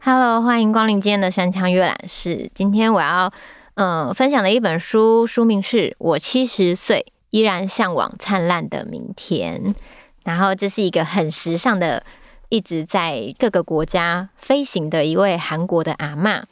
Hello，欢迎光临今天的山羌阅览室。今天我要嗯、分享的一本书，书名是《我七十岁依然向往灿烂的明天》。然后这是一个很时尚的，一直在各个国家飞行的一位韩国的阿嬷。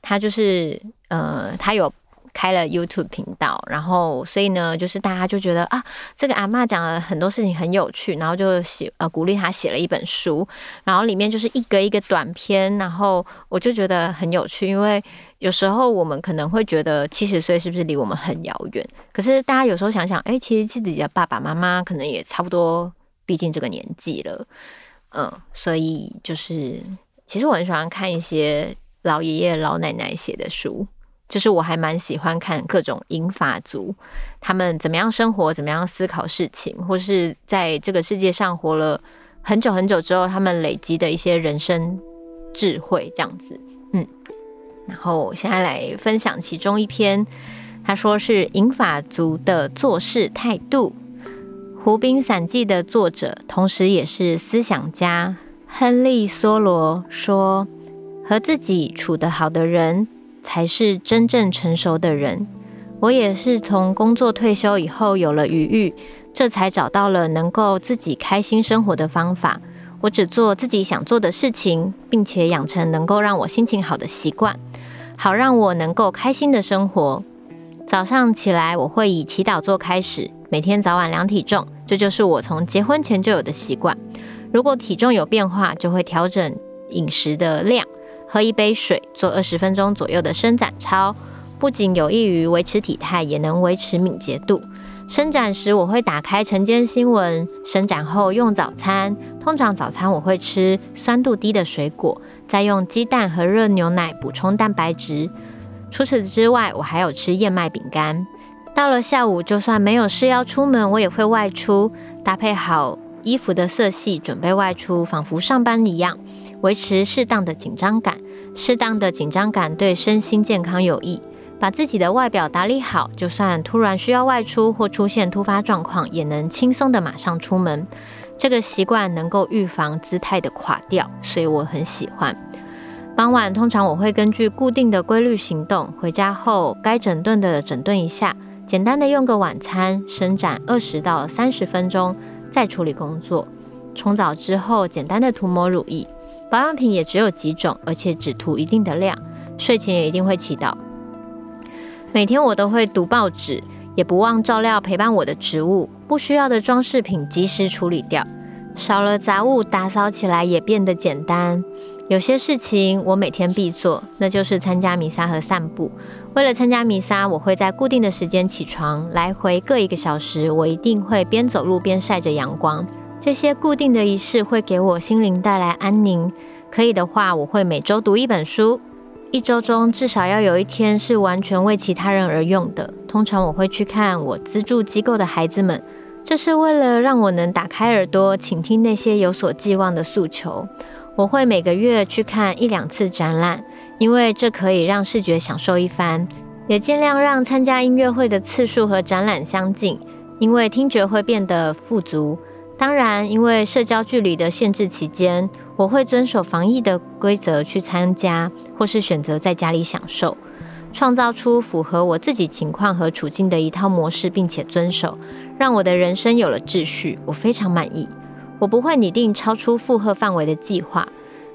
她就是呃，他有开了 YouTube 频道，然后所以呢，就是大家就觉得啊，这个阿嬷讲了很多事情很有趣，然后就写呃鼓励他写了一本书，然后里面就是一个一个短篇，然后我就觉得很有趣，因为有时候我们可能会觉得七十岁是不是离我们很遥远？可是大家有时候想想，哎，其实自己的爸爸妈妈可能也差不多。毕竟这个年纪了，嗯，所以就是，其实我很喜欢看一些老爷爷老奶奶写的书，就是我还蛮喜欢看各种银发族他们怎么样生活，怎么样思考事情，或是在这个世界上活了很久很久之后，他们累积的一些人生智慧，这样子，嗯。然后我现在来分享其中一篇，他说是银发族的做事态度。《湖滨散记》的作者，同时也是思想家亨利·梭罗说：“和自己处得好的人，才是真正成熟的人。”我也是从工作退休以后有了余裕，这才找到了能够自己开心生活的方法。我只做自己想做的事情，并且养成能够让我心情好的习惯，好让我能够开心的生活。早上起来，我会以祈祷做开始，每天早晚量体重。这就是我从结婚前就有的习惯。如果体重有变化，就会调整饮食的量，喝一杯水，做二十分钟左右的伸展操，不仅有益于维持体态，也能维持敏捷度。伸展时，我会打开晨间新闻，伸展后用早餐。通常早餐我会吃酸度低的水果，再用鸡蛋和热牛奶补充蛋白质。除此之外，我还有吃燕麦饼干。到了下午，就算没有事要出门，我也会外出，搭配好衣服的色系，准备外出，仿佛上班一样，维持适当的紧张感。适当的紧张感对身心健康有益。把自己的外表打理好，就算突然需要外出或出现突发状况，也能轻松的马上出门。这个习惯能够预防姿态的垮掉，所以我很喜欢。傍晚通常我会根据固定的规律行动，回家后该整顿的整顿一下。简单的用个晚餐，伸展二十到三十分钟，再处理工作。冲澡之后，简单的涂抹乳液。保养品也只有几种，而且只涂一定的量。睡前也一定会祈祷。每天我都会读报纸，也不忘照料陪伴我的植物。不需要的装饰品及时处理掉。少了杂物，打扫起来也变得简单。有些事情我每天必做，那就是参加弥撒和散步。为了参加弥撒，我会在固定的时间起床，来回各一个小时。我一定会边走路边晒着阳光。这些固定的仪式会给我心灵带来安宁。可以的话，我会每周读一本书，一周中至少要有一天是完全为其他人而用的。通常我会去看我资助机构的孩子们，这是为了让我能打开耳朵，倾听那些有所寄望的诉求。我会每个月去看一两次展览。因为这可以让视觉享受一番，也尽量让参加音乐会的次数和展览相近，因为听觉会变得富足。当然，因为社交距离的限制期间，我会遵守防疫的规则去参加，或是选择在家里享受，创造出符合我自己情况和处境的一套模式，并且遵守，让我的人生有了秩序。我非常满意。我不会拟定超出负荷范围的计划。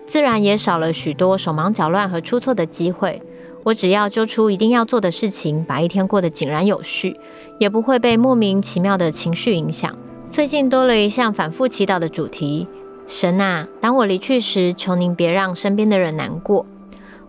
自然也少了许多手忙脚乱和出错的机会。我只要揪出一定要做的事情，把一天过得井然有序，也不会被莫名其妙的情绪影响。最近多了一项反复祈祷的主题：神啊，当我离去时，求您别让身边的人难过。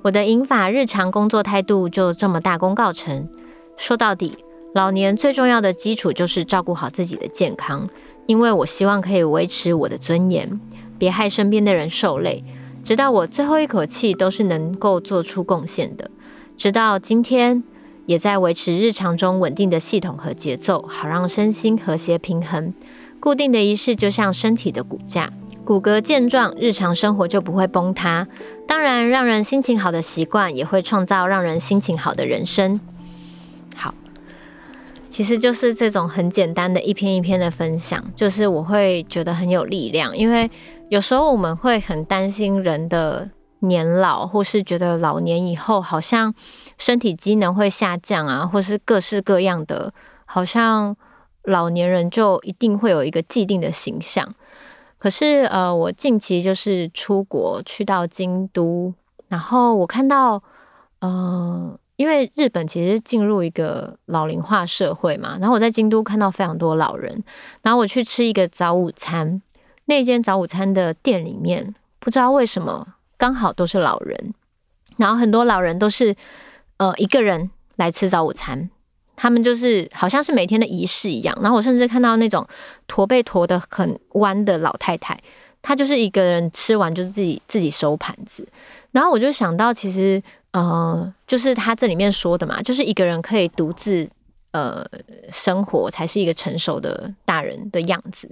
我的银发日常工作态度就这么大功告成。说到底，老年最重要的基础就是照顾好自己的健康，因为我希望可以维持我的尊严，别害身边的人受累。直到我最后一口气都是能够做出贡献的，直到今天也在维持日常中稳定的系统和节奏，好让身心和谐平衡。固定的仪式就像身体的骨架，骨骼健壮，日常生活就不会崩塌。当然，让人心情好的习惯也会创造让人心情好的人生。好，其实就是这种很简单的一篇一篇的分享，就是我会觉得很有力量，因为有时候我们会很担心人的年老，或是觉得老年以后好像身体机能会下降啊，或是各式各样的，好像老年人就一定会有一个既定的形象。可是，呃，我近期就是出国去到京都，然后我看到，呃，因为日本其实进入一个老龄化社会嘛，然后我在京都看到非常多老人，然后我去吃一个早午餐，那间早午餐的店里面，不知道为什么刚好都是老人，然后很多老人都是，呃，一个人来吃早午餐。他们就是好像是每天的仪式一样，然后我甚至看到那种驼背驼得很弯的老太太，她就是一个人吃完就是自己自己收盘子，然后我就想到，其实呃，就是他这里面说的嘛，就是一个人可以独自呃生活才是一个成熟的大人的样子，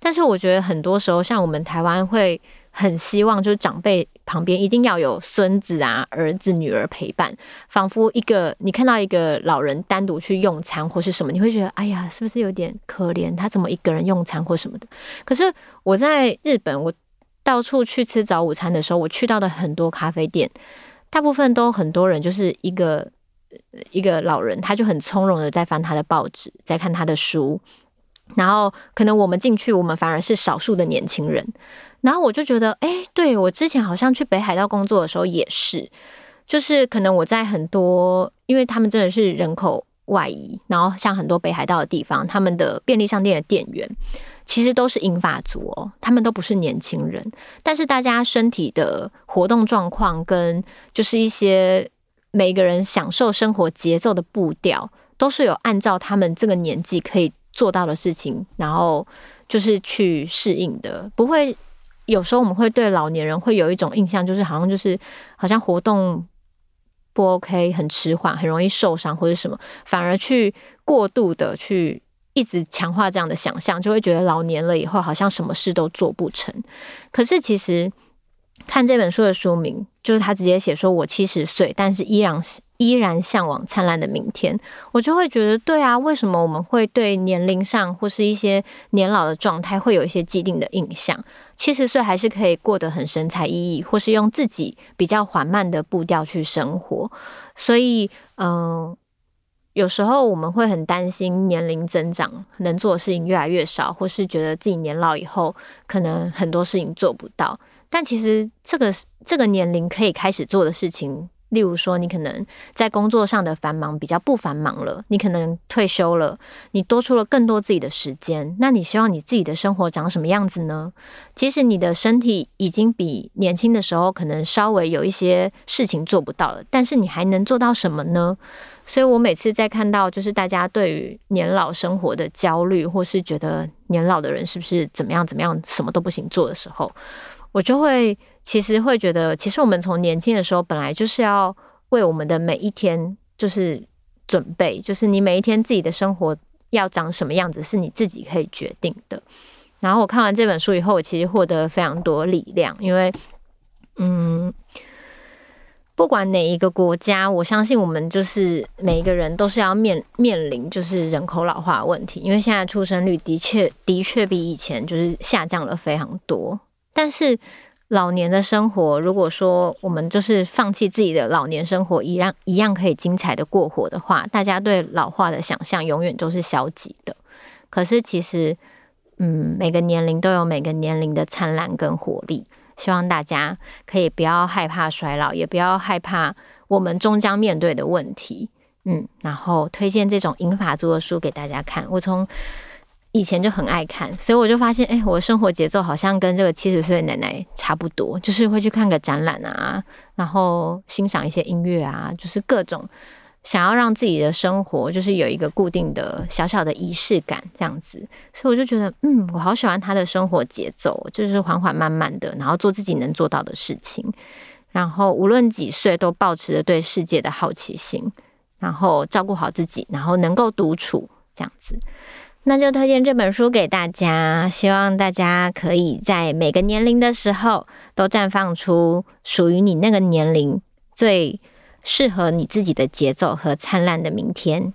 但是我觉得很多时候，像我们台湾会。很希望就是长辈旁边一定要有孙子啊、儿子、女儿陪伴，仿佛一个你看到一个老人单独去用餐或是什么，你会觉得哎呀，是不是有点可怜？他怎么一个人用餐或什么的？可是我在日本，我到处去吃早午餐的时候，我去到的很多咖啡店，大部分都很多人就是一个一个老人，他就很从容的在翻他的报纸，在看他的书，然后可能我们进去，我们反而是少数的年轻人。然后我就觉得，哎，对，我之前好像去北海道工作的时候也是，就是可能我在很多，因为他们真的是人口外移，然后像很多北海道的地方，他们的便利商店的店员其实都是银发族哦，他们都不是年轻人，但是大家身体的活动状况跟就是一些每个人享受生活节奏的步调，都是有按照他们这个年纪可以做到的事情，然后就是去适应的，不会。有时候我们会对老年人会有一种印象，就是好像就是好像活动不 OK，很迟缓，很容易受伤或者什么，反而去过度的去一直强化这样的想象，就会觉得老年了以后好像什么事都做不成。可是其实看这本书的书名，就是他直接写说：“我七十岁，但是依然是。”依然向往灿烂的明天，我就会觉得，对啊，为什么我们会对年龄上或是一些年老的状态会有一些既定的印象？七十岁还是可以过得很神采奕奕，或是用自己比较缓慢的步调去生活。所以，嗯、有时候我们会很担心年龄增长，能做的事情越来越少，或是觉得自己年老以后可能很多事情做不到。但其实，这个这个年龄可以开始做的事情。例如说，你可能在工作上的繁忙比较不繁忙了，你可能退休了，你多出了更多自己的时间。那你希望你自己的生活长什么样子呢？即使你的身体已经比年轻的时候可能稍微有一些事情做不到了，但是你还能做到什么呢？所以我每次在看到就是大家对于年老生活的焦虑，或是觉得年老的人是不是怎么样怎么样，什么都不行做的时候，我就会。其实会觉得，其实我们从年轻的时候本来就是要为我们的每一天就是准备，就是你每一天自己的生活要长什么样子，是你自己可以决定的。然后我看完这本书以后，我其实获得了非常多力量，因为，嗯，不管哪一个国家，我相信我们就是每一个人都是要面面临就是人口老化问题，因为现在出生率的确的确比以前就是下降了非常多，但是。老年的生活，如果说我们就是放弃自己的老年生活，一样一样可以精彩的过活的话，大家对老化的想象永远都是消极的。可是其实，嗯，每个年龄都有每个年龄的灿烂跟活力。希望大家可以不要害怕衰老，也不要害怕我们终将面对的问题。嗯，然后推荐这种银发族的书给大家看。我从以前就很爱看，所以我就发现，哎、我的生活节奏好像跟这个七十岁奶奶差不多，就是会去看个展览啊，然后欣赏一些音乐啊，就是各种想要让自己的生活就是有一个固定的小小的仪式感这样子。所以我就觉得，嗯，我好喜欢他的生活节奏，就是缓缓慢慢的，然后做自己能做到的事情，然后无论几岁都保持着对世界的好奇心，然后照顾好自己，然后能够独处这样子。那就推荐这本书给大家，希望大家可以在每个年龄的时候都绽放出属于你那个年龄最适合你自己的节奏和灿烂的明天。